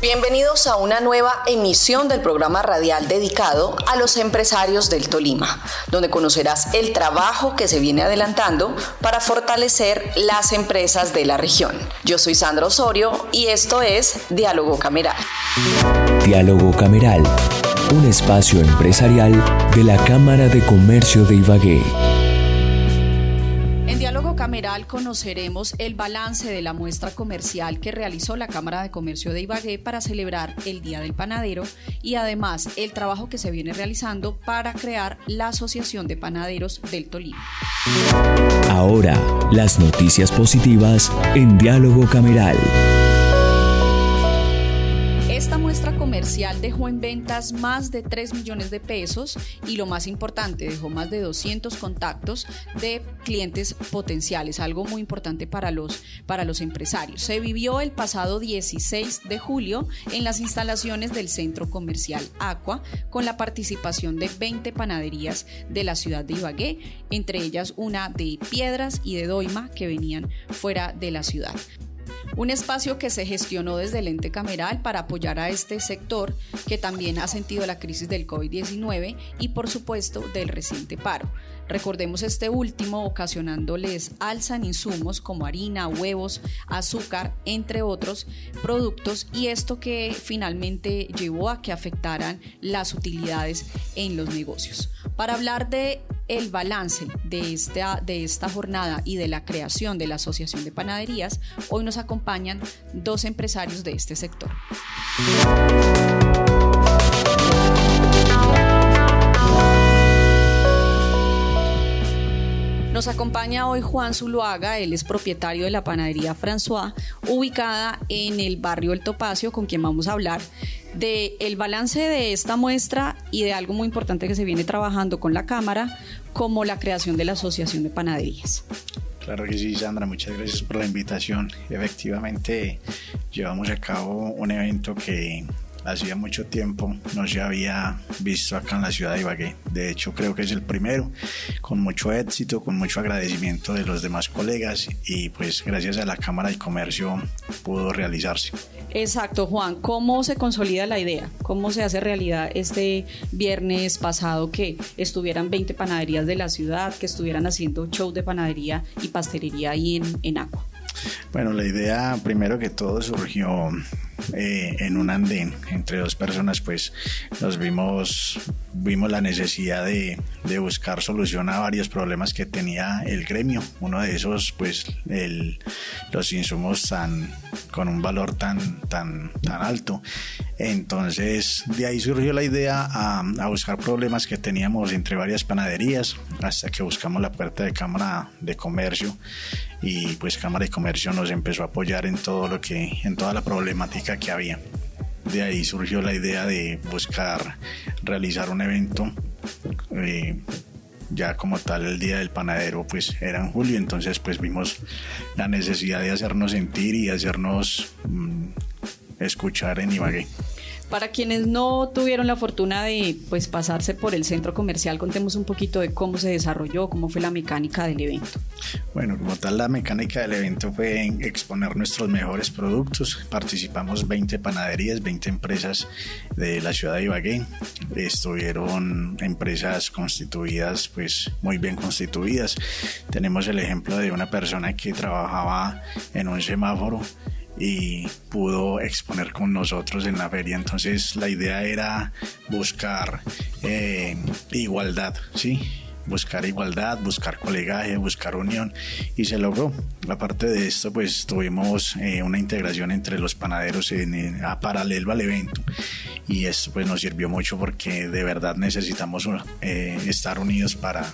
Bienvenidos a una nueva emisión del programa radial dedicado a los empresarios del Tolima, donde conocerás el trabajo que se viene adelantando para fortalecer las empresas de la región. Yo soy Sandra Osorio y esto es Diálogo Cameral. Diálogo Cameral, un espacio empresarial de la Cámara de Comercio de Ibagué. Cameral conoceremos el balance de la muestra comercial que realizó la Cámara de Comercio de Ibagué para celebrar el Día del Panadero y además el trabajo que se viene realizando para crear la Asociación de Panaderos del Tolima. Ahora, las noticias positivas en Diálogo Cameral. Esta muestra comercial dejó en ventas más de 3 millones de pesos y lo más importante, dejó más de 200 contactos de clientes potenciales, algo muy importante para los, para los empresarios. Se vivió el pasado 16 de julio en las instalaciones del centro comercial Aqua con la participación de 20 panaderías de la ciudad de Ibagué, entre ellas una de Piedras y de Doima que venían fuera de la ciudad. Un espacio que se gestionó desde el ente cameral para apoyar a este sector que también ha sentido la crisis del COVID-19 y por supuesto del reciente paro. Recordemos este último ocasionándoles alza en insumos como harina, huevos, azúcar, entre otros productos y esto que finalmente llevó a que afectaran las utilidades en los negocios. Para hablar de el balance de esta, de esta jornada y de la creación de la Asociación de Panaderías, hoy nos acompañan dos empresarios de este sector. Nos acompaña hoy Juan Zuluaga, él es propietario de la panadería François, ubicada en el barrio El Topacio, con quien vamos a hablar de el balance de esta muestra y de algo muy importante que se viene trabajando con la Cámara, como la creación de la Asociación de Panaderías. Claro que sí, Sandra, muchas gracias por la invitación. Efectivamente, llevamos a cabo un evento que hacía mucho tiempo no se había visto acá en la ciudad de Ibagué. De hecho, creo que es el primero, con mucho éxito, con mucho agradecimiento de los demás colegas y pues gracias a la Cámara de Comercio pudo realizarse. Exacto, Juan. ¿Cómo se consolida la idea? ¿Cómo se hace realidad este viernes pasado que estuvieran 20 panaderías de la ciudad, que estuvieran haciendo show de panadería y pastelería ahí en, en Agua? Bueno, la idea primero que todo surgió eh, en un andén entre dos personas, pues nos vimos, vimos la necesidad de, de, buscar solución a varios problemas que tenía el gremio. Uno de esos, pues el, los insumos tan, con un valor tan, tan, tan alto. Entonces, de ahí surgió la idea a, a, buscar problemas que teníamos entre varias panaderías, hasta que buscamos la puerta de Cámara de Comercio y pues Cámara de Comercio nos empezó a apoyar en todo lo que, en toda la problemática que había. De ahí surgió la idea de buscar realizar un evento. Eh, ya como tal el día del panadero pues era en julio entonces pues vimos la necesidad de hacernos sentir y hacernos mm, escuchar en Ibagué. Para quienes no tuvieron la fortuna de pues, pasarse por el centro comercial, contemos un poquito de cómo se desarrolló, cómo fue la mecánica del evento. Bueno, como tal, la mecánica del evento fue exponer nuestros mejores productos. Participamos 20 panaderías, 20 empresas de la ciudad de Ibagué. Estuvieron empresas constituidas, pues muy bien constituidas. Tenemos el ejemplo de una persona que trabajaba en un semáforo y pudo exponer con nosotros en la feria. Entonces la idea era buscar eh, igualdad, ¿sí? buscar igualdad, buscar colegaje, buscar unión y se logró. Aparte de esto, pues tuvimos eh, una integración entre los panaderos en, a paralelo al evento y esto pues nos sirvió mucho porque de verdad necesitamos eh, estar unidos para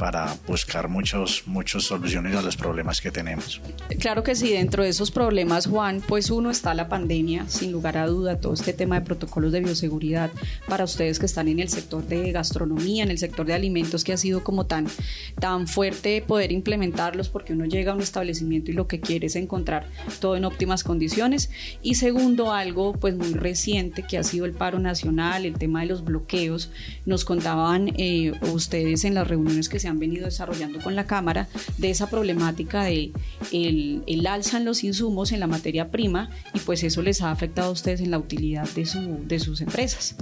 para buscar muchos, muchas soluciones a los problemas que tenemos. Claro que sí, dentro de esos problemas, Juan, pues uno está la pandemia, sin lugar a duda, todo este tema de protocolos de bioseguridad para ustedes que están en el sector de gastronomía, en el sector de alimentos, que ha sido como tan, tan fuerte poder implementarlos porque uno llega a un establecimiento y lo que quiere es encontrar todo en óptimas condiciones. Y segundo, algo pues muy reciente que ha sido el paro nacional, el tema de los bloqueos. Nos contaban eh, ustedes en las reuniones que se han venido desarrollando con la Cámara de esa problemática de el, el alza en los insumos en la materia prima y pues eso les ha afectado a ustedes en la utilidad de, su, de sus empresas.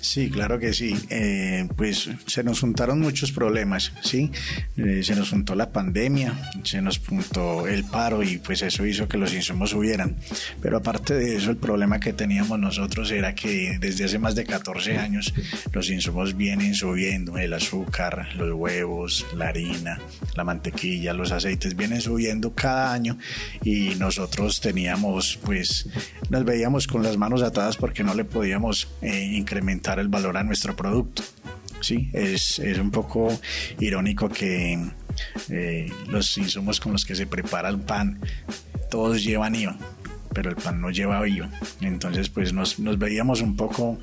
Sí, claro que sí. Eh, pues se nos juntaron muchos problemas, ¿sí? Eh, se nos juntó la pandemia, se nos juntó el paro y pues eso hizo que los insumos subieran. Pero aparte de eso, el problema que teníamos nosotros era que desde hace más de 14 años los insumos vienen subiendo, el azúcar, los huevos, la harina, la mantequilla, los aceites vienen subiendo cada año y nosotros teníamos pues nos veíamos con las manos atadas porque no le podíamos eh, incrementar el valor a nuestro producto. Sí, es, es un poco irónico que eh, los insumos con los que se prepara el pan todos llevan IVA pero el pan no lleva IVA. Entonces, pues nos, nos, veíamos un poco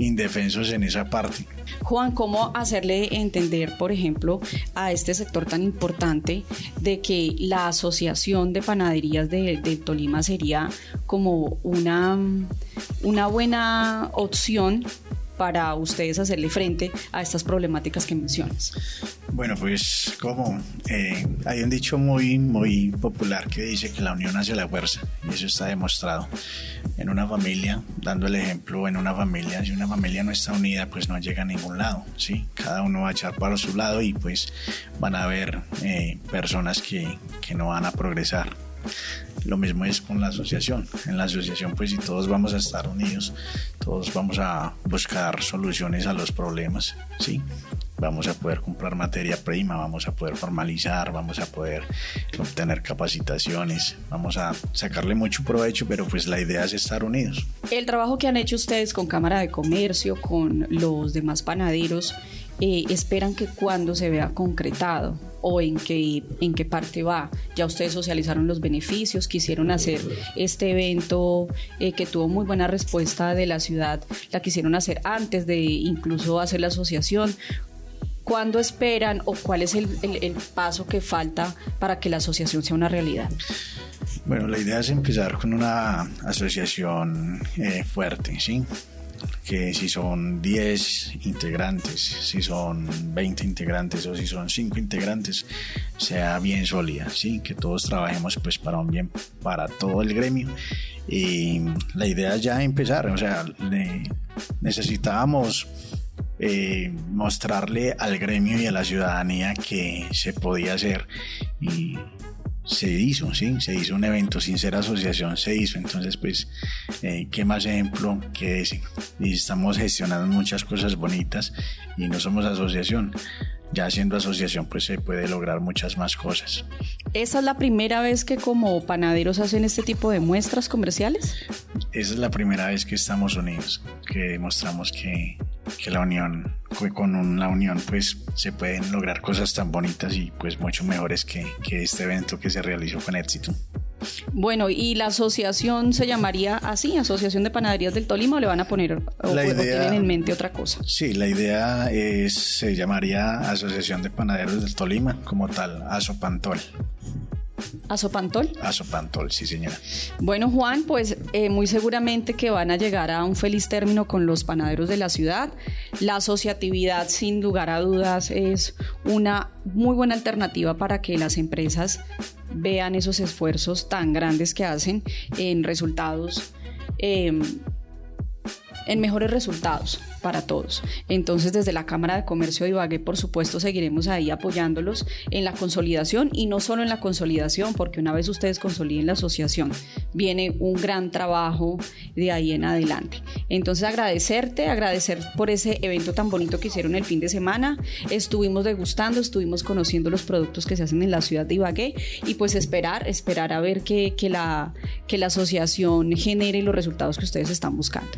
indefensos en esa parte. Juan, ¿cómo hacerle entender, por ejemplo, a este sector tan importante de que la Asociación de Panaderías de, de Tolima sería como una, una buena opción para ustedes hacerle frente a estas problemáticas que mencionas? Bueno, pues como eh, hay un dicho muy, muy popular que dice que la unión hace la fuerza y eso está demostrado. En una familia, dando el ejemplo, en una familia, si una familia no está unida, pues no llega a ningún lado, ¿sí? Cada uno va a echar para su lado y pues van a haber eh, personas que, que no van a progresar. Lo mismo es con la asociación. En la asociación, pues si todos vamos a estar unidos, todos vamos a buscar soluciones a los problemas, ¿sí? Vamos a poder comprar materia prima, vamos a poder formalizar, vamos a poder obtener capacitaciones, vamos a sacarle mucho provecho, pero pues la idea es estar unidos. El trabajo que han hecho ustedes con Cámara de Comercio, con los demás panaderos, eh, esperan que cuando se vea concretado o en qué, en qué parte va. Ya ustedes socializaron los beneficios, quisieron hacer este evento eh, que tuvo muy buena respuesta de la ciudad, la quisieron hacer antes de incluso hacer la asociación. ¿Cuándo esperan o cuál es el, el, paso que falta para que la asociación sea una realidad? Bueno, la idea es empezar con una asociación eh, fuerte, ¿sí? Que si son 10 integrantes, si son 20 integrantes o si son 5 integrantes, sea bien sólida, ¿sí? que todos trabajemos pues para un bien para todo el gremio. Y la idea es ya empezar, o sea, necesitábamos eh, mostrarle al gremio y a la ciudadanía que se podía hacer y se hizo, ¿sí? Se hizo un evento sin ser asociación, se hizo. Entonces, pues, eh, ¿qué más ejemplo que ese? Y estamos gestionando muchas cosas bonitas y no somos asociación. Ya siendo asociación, pues se puede lograr muchas más cosas. ¿Esa es la primera vez que como panaderos hacen este tipo de muestras comerciales? Esa es la primera vez que estamos unidos, que demostramos que, que la unión, con la unión pues se pueden lograr cosas tan bonitas y pues mucho mejores que, que este evento que se realizó con éxito. Bueno, ¿y la asociación se llamaría así, Asociación de Panaderías del Tolima, o le van a poner, o, tienen en mente otra cosa? Sí, la idea es, se llamaría Asociación de Panaderos del Tolima, como tal, Asopantol. ¿Asopantol? Asopantol, sí señora. Bueno Juan, pues eh, muy seguramente que van a llegar a un feliz término con los panaderos de la ciudad. La asociatividad sin lugar a dudas es una muy buena alternativa para que las empresas vean esos esfuerzos tan grandes que hacen en resultados. Em, en mejores resultados para todos. Entonces, desde la Cámara de Comercio de Ibagué, por supuesto, seguiremos ahí apoyándolos en la consolidación y no solo en la consolidación, porque una vez ustedes consoliden la asociación, viene un gran trabajo de ahí en adelante. Entonces, agradecerte, agradecer por ese evento tan bonito que hicieron el fin de semana. Estuvimos degustando, estuvimos conociendo los productos que se hacen en la ciudad de Ibagué y pues esperar, esperar a ver que, que, la, que la asociación genere los resultados que ustedes están buscando.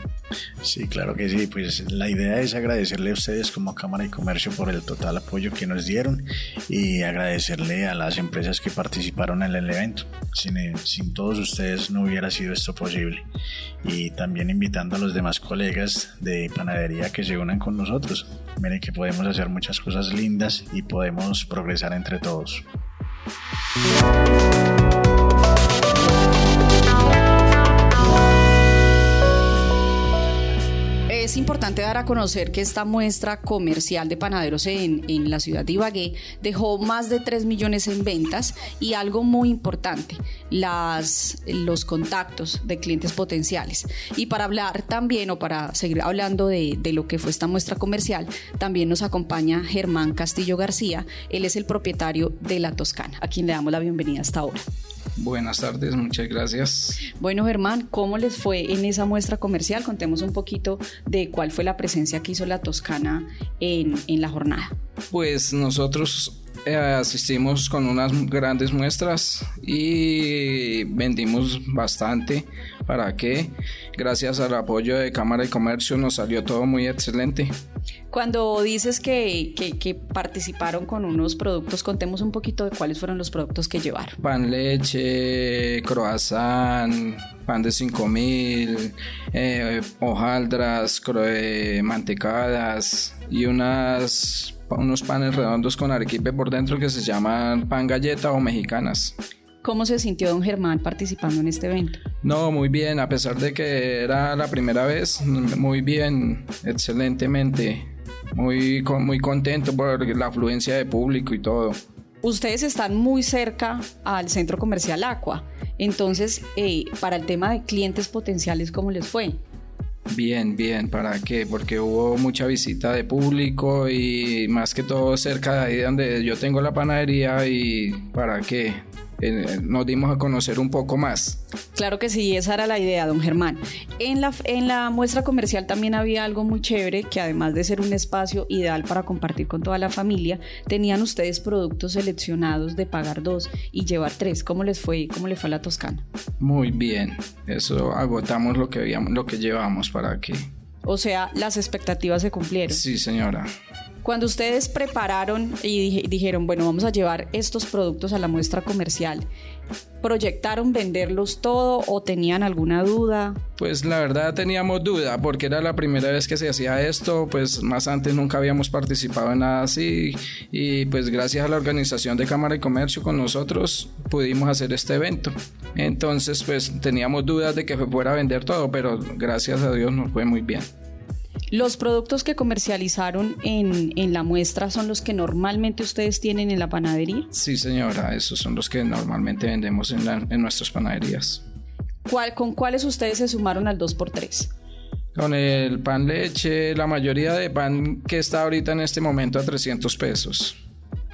Sí, claro que sí. Pues la idea es agradecerle a ustedes como Cámara de Comercio por el total apoyo que nos dieron y agradecerle a las empresas que participaron en el evento. Sin, sin todos ustedes no hubiera sido esto posible. Y también invitando a los demás colegas de panadería que se unan con nosotros. Miren que podemos hacer muchas cosas lindas y podemos progresar entre todos. Importante dar a conocer que esta muestra comercial de panaderos en, en, la ciudad de Ibagué dejó más de 3 millones en ventas y algo muy importante, las, los contactos de clientes potenciales. Y para hablar también o para seguir hablando de, de lo que fue esta muestra comercial, también nos acompaña Germán Castillo García. Él es el propietario de La Toscana, a quien le damos la bienvenida hasta ahora. Buenas tardes, muchas gracias. Bueno, Germán, ¿cómo les fue en esa muestra comercial? Contemos un poquito de cuál fue la presencia que hizo la Toscana en, en la jornada. Pues nosotros eh, asistimos con unas grandes muestras y vendimos bastante para que gracias al apoyo de Cámara de Comercio nos salió todo muy excelente. Cuando dices que, que, que, participaron con unos productos, contemos un poquito de cuáles fueron los productos que llevaron. Pan leche, croissant, pan de 5000, eh, hojaldras, eh, mantecadas y unas unos panes redondos con arequipe por dentro que se llaman pan galleta o mexicanas. ¿Cómo se sintió don Germán participando en este evento? No, muy bien, a pesar de que era la primera vez, muy bien, excelentemente, muy, muy contento por la afluencia de público y todo. Ustedes están muy cerca al centro comercial Aqua, entonces eh, para el tema de clientes potenciales, ¿cómo les fue? Bien, bien, ¿para qué? Porque hubo mucha visita de público y más que todo cerca de ahí donde yo tengo la panadería y ¿para qué? Eh, nos dimos a conocer un poco más. Claro que sí, esa era la idea, don Germán. En la, en la muestra comercial también había algo muy chévere, que además de ser un espacio ideal para compartir con toda la familia, tenían ustedes productos seleccionados de pagar dos y llevar tres. ¿Cómo les fue? ¿Cómo le fue a la Toscana? Muy bien, eso agotamos lo que, habíamos, lo que llevamos para que... O sea, las expectativas se cumplieron. Sí, señora. Cuando ustedes prepararon y dijeron, bueno, vamos a llevar estos productos a la muestra comercial, ¿proyectaron venderlos todo o tenían alguna duda? Pues la verdad teníamos duda porque era la primera vez que se hacía esto, pues más antes nunca habíamos participado en nada así y pues gracias a la organización de Cámara de Comercio con nosotros pudimos hacer este evento. Entonces pues teníamos dudas de que fuera a vender todo, pero gracias a Dios nos fue muy bien. ¿Los productos que comercializaron en, en, la muestra son los que normalmente ustedes tienen en la panadería? Sí, señora, esos son los que normalmente vendemos en, la, en nuestras panaderías. ¿Cuál, ¿Con cuáles ustedes se sumaron al 2x3? Con el pan leche, la mayoría de pan que está ahorita en este momento a 300 pesos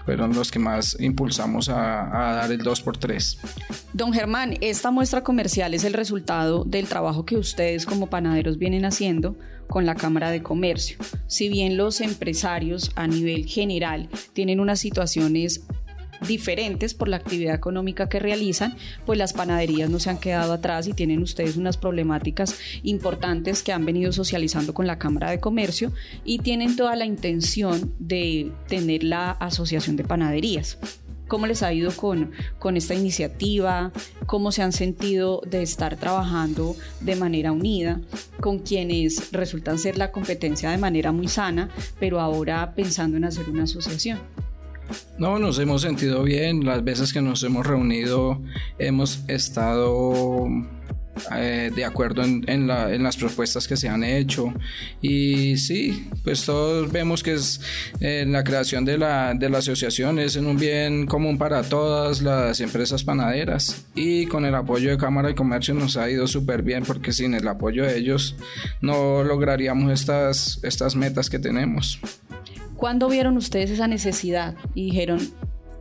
fueron los que más impulsamos a, dar el 2x3. Don Germán, esta muestra comercial es el resultado del trabajo que ustedes como panaderos vienen haciendo con la Cámara de Comercio. Si bien los empresarios a nivel general tienen unas situaciones diferentes por la actividad económica que realizan, pues las panaderías no se han quedado atrás y tienen ustedes unas problemáticas importantes que han venido socializando con la Cámara de Comercio y tienen toda la intención de tener la Asociación de Panaderías. ¿Cómo les ha ido con, con esta iniciativa? ¿Cómo se han sentido de estar trabajando de manera unida con quienes resultan ser la competencia de manera muy sana, pero ahora pensando en hacer una asociación? No, nos hemos sentido bien. Las veces que nos hemos reunido hemos estado eh, de acuerdo en, en, la, en, las propuestas que se han hecho. Y sí, pues todos vemos que es eh, la creación de la, de la asociación es en un bien común para todas las empresas panaderas. Y con el apoyo de Cámara de Comercio nos ha ido súper bien porque sin el apoyo de ellos no lograríamos estas, estas metas que tenemos. ¿Cuándo vieron ustedes esa necesidad y dijeron,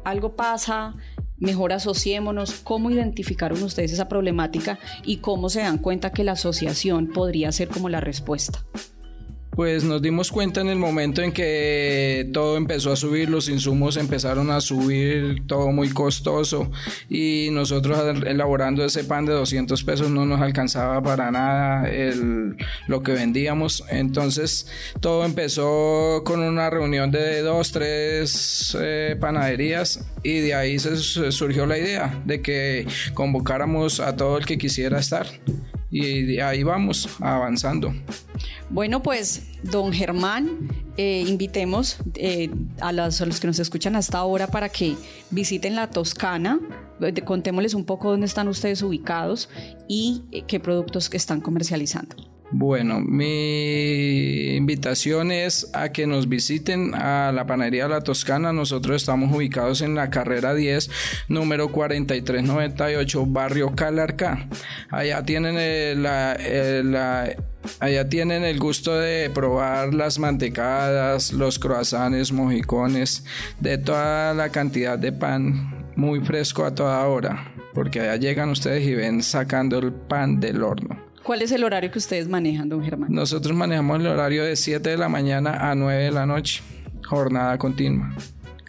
algo pasa, mejor asociémonos? ¿Cómo identificaron ustedes esa problemática y cómo se dan cuenta que la asociación podría ser como la respuesta? Pues nos dimos cuenta en el momento en que todo empezó a subir, los insumos empezaron a subir, todo muy costoso y nosotros elaborando ese pan de 200 pesos no nos alcanzaba para nada el, lo que vendíamos. Entonces todo empezó con una reunión de dos, tres eh, panaderías y de ahí se surgió la idea de que convocáramos a todo el que quisiera estar y ahí vamos avanzando. Bueno, pues, don Germán, eh, invitemos eh, a, los que nos escuchan hasta ahora para que visiten la Toscana, eh, contémosles un poco dónde están ustedes ubicados y qué productos están comercializando. Bueno, mi invitación es a que nos visiten a la Panadería La Toscana. Nosotros estamos ubicados en la carrera 10, número 4398, barrio Calarca. Allá tienen el, Allá tienen el gusto de probar las mantecadas, los croissants, mojicones, de toda la cantidad de pan muy fresco a toda hora, porque allá llegan ustedes y ven sacando el pan del horno. ¿Cuál es el horario que ustedes manejan, don Germán? Nosotros manejamos el horario de 7 de la mañana a 9 de la noche, jornada continua.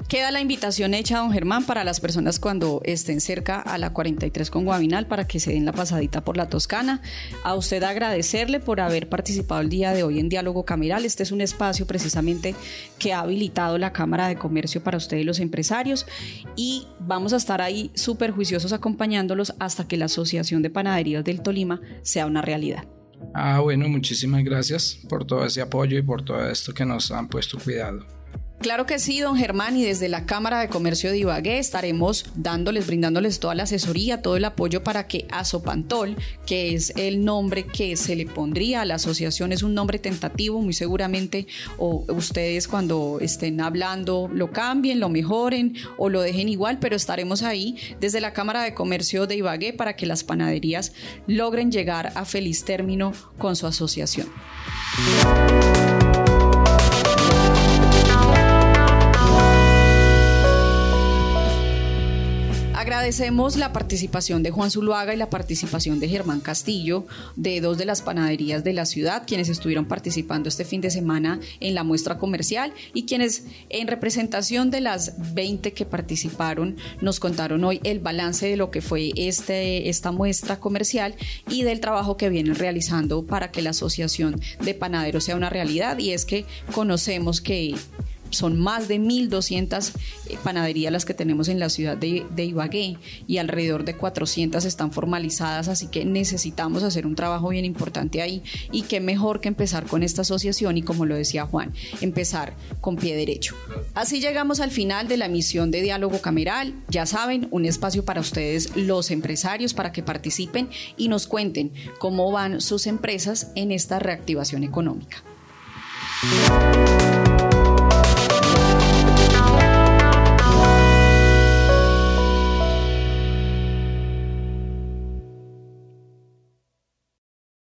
Queda la invitación hecha, don Germán, para las personas cuando estén cerca a la 43 con Guavinal para que se den la pasadita por la Toscana. A usted agradecerle por haber participado el día de hoy en Diálogo Cameral. Este es un espacio precisamente que ha habilitado la Cámara de Comercio para ustedes y los empresarios y vamos a estar ahí súper juiciosos acompañándolos hasta que la Asociación de Panaderías del Tolima sea una realidad. Ah, bueno, muchísimas gracias por todo ese apoyo y por todo esto que nos han puesto cuidado. Claro que sí, don Germán, y desde la Cámara de Comercio de Ibagué estaremos dándoles, brindándoles toda la asesoría, todo el apoyo para que Azopantol, que es el nombre que se le pondría a la asociación, es un nombre tentativo, muy seguramente, o ustedes cuando estén hablando lo cambien, lo mejoren o lo dejen igual, pero estaremos ahí desde la Cámara de Comercio de Ibagué para que las panaderías logren llegar a feliz término con su asociación. Agradecemos la participación de Juan Zuluaga y la participación de Germán Castillo, de dos de las panaderías de la ciudad, quienes estuvieron participando este fin de semana en la muestra comercial y quienes en representación de las 20 que participaron nos contaron hoy el balance de lo que fue este, esta muestra comercial y del trabajo que vienen realizando para que la Asociación de Panaderos sea una realidad. Y es que conocemos que son más de 1.200 eh, panaderías las que tenemos en la ciudad de, Ibagué y alrededor de 400 están formalizadas, así que necesitamos hacer un trabajo bien importante ahí y qué mejor que empezar con esta asociación y como lo decía Juan, empezar con pie derecho. Así llegamos al final de la misión de Diálogo Cameral, ya saben, un espacio para ustedes los empresarios para que participen y nos cuenten cómo van sus empresas en esta reactivación económica.